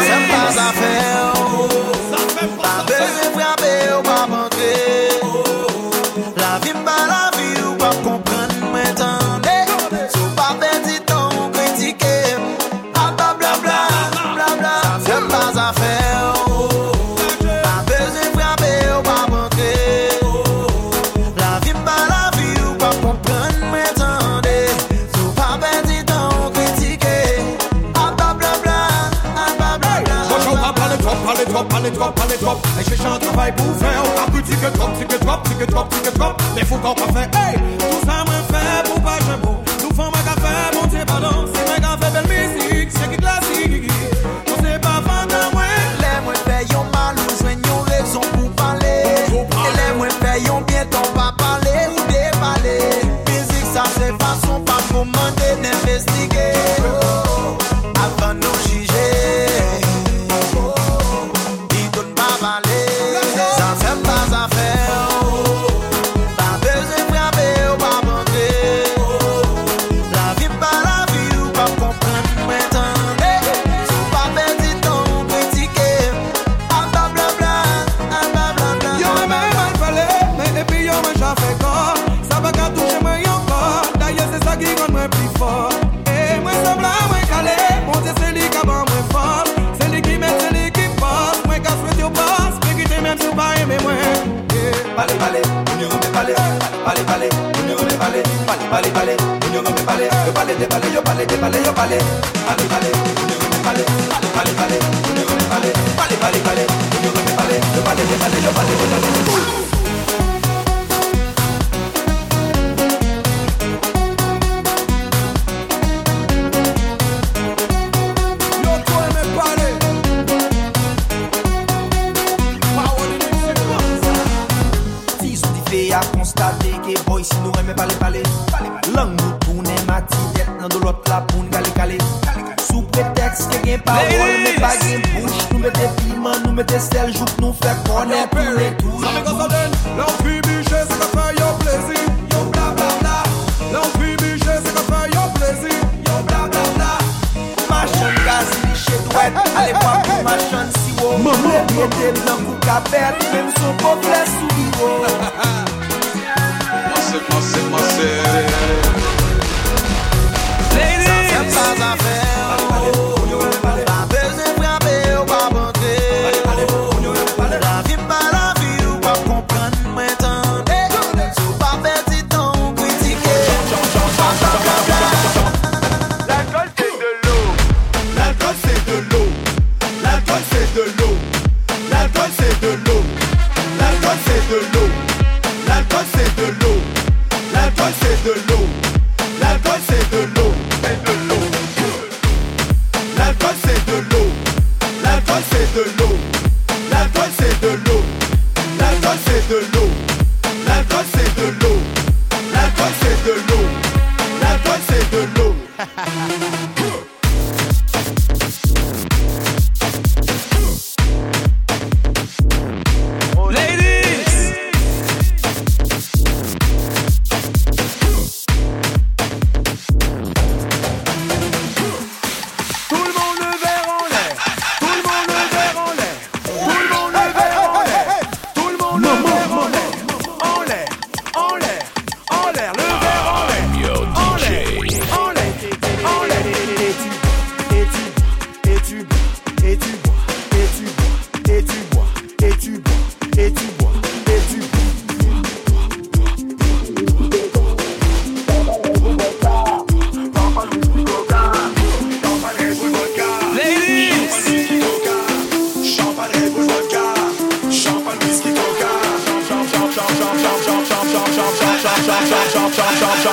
Sometimes travail pour faire. Un petit que drop, petit que drop, petit que drop, drop. Mais faut qu'on pas hey! On y remet balé. Yo balé, des balé, yo balé, des balé, yo balé. Balé, balé, on y remet balé. Balé, balé, on y remet balé. Balé, balé, balé, on y remet balé. Yo balé, des balé, yo balé, yo balé. gen parol, men pa gen pouch Nou mette pliman, nou mette sel, jouk nou fè konè pou lè touj Sa mè kon sa den, lan fi biche, se ka fè yo plezi Yo bla bla bla, lan fi biche, se ka fè yo plezi Yo bla bla bla, machan gazi biche dwet Ale pa pou machan siwo, mè pete blan kou kapet Mèm sou pou fè sou biwo Mwen se, mwen se de l'eau.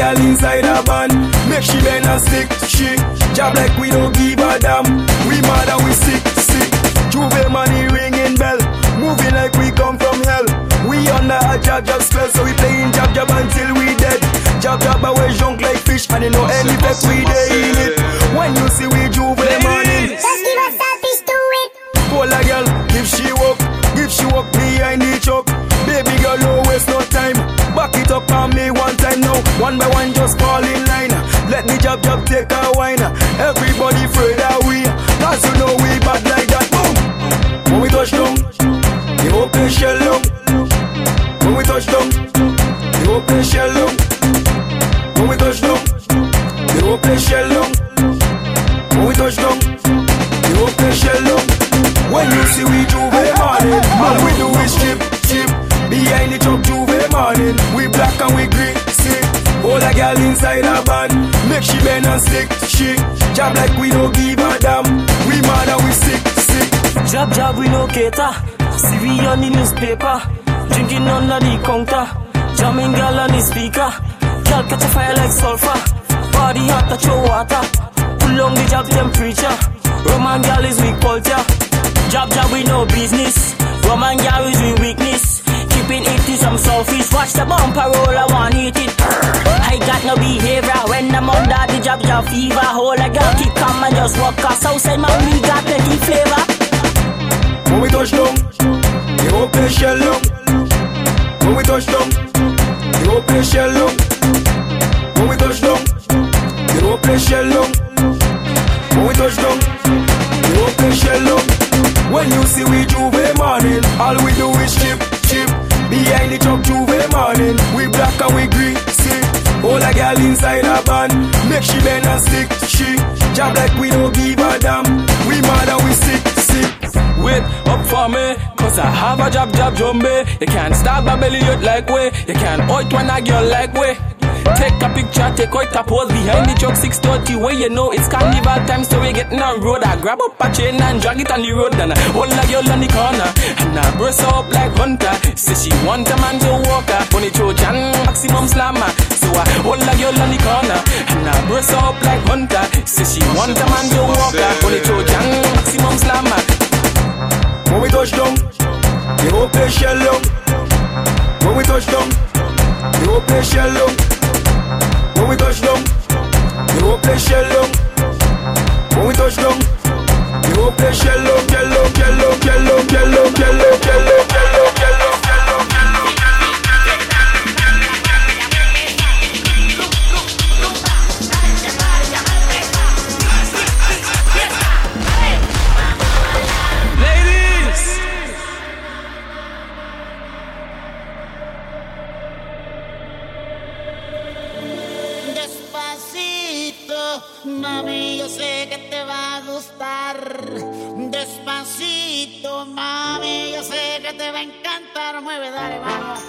girl inside a van. Make she bend and stick. She job like we don't give a damn. We mad and we sick, sick. J'ouvert money ringing bell. Moving like we come from hell. We under a jab jab spell, so we playing jab jab until we dead. Jab jab, but we junk like fish, and you know any effect we dey in it. When you see we J'ouvert morning. Just give us selfish to it. Call a girl, if she walk, if she walk One by one, just fall in line. Let me jab jab take a wine. Everybody afraid that we, cause you know we bad like that. Boom. When we touch down, make she bend and stick, she. Job like we don't give a damn. We mad and we sick, sick. Jab jab we no cater. See we on the newspaper. Drinking under the counter. Jamming girl on the speaker. Girl catch a fire like sulfur. Body hot touch your water. Pull on the jab temperature. Roman girl is weak culture. Jab jab we no business. Roman girl is we weakness. It to some selfish. Watch the bumper roll, I want hit it. I got no behavior when I'm under the jab jab fever. Hold a girl keep calm and just walk us outside man we got plenty flavor. When we touch down, the open shell down. When we touch down, the open shell down. When we touch down, the open shell down. When we touch down, the open shell down. When you see we J'ouvert morning, all we do the truck J'ouvert morning, we black and we green, see. All a girl inside a van, make she bend and stick, she. Job like we don't give a damn. We mad and we sick, sick. Wait up for me, cause I have a job, job, jumbe. You can't stop my belly out like way. You can't out when a girl like way. Take a picture, take out a pose behind the truck 630 where you know it's carnival time, so we getting on road. I grab up a chain and drag it on the road, and I hold a girl on the corner, and I her up like hunter. Say she want a man to walk her, the Trojan maximum slammer. So I hold a girl on the corner, and I her up like hunter. Say she want a man to walk her, the Trojan maximum slammer. When we touch down, the open shell down. When we touch down, the open shell down. The open shell. When we touch down, down. Shell down, shell mami, yo sé que te va a gustar. Despacito, mami, yo sé que te va a encantar. Mueve, dale, vamos.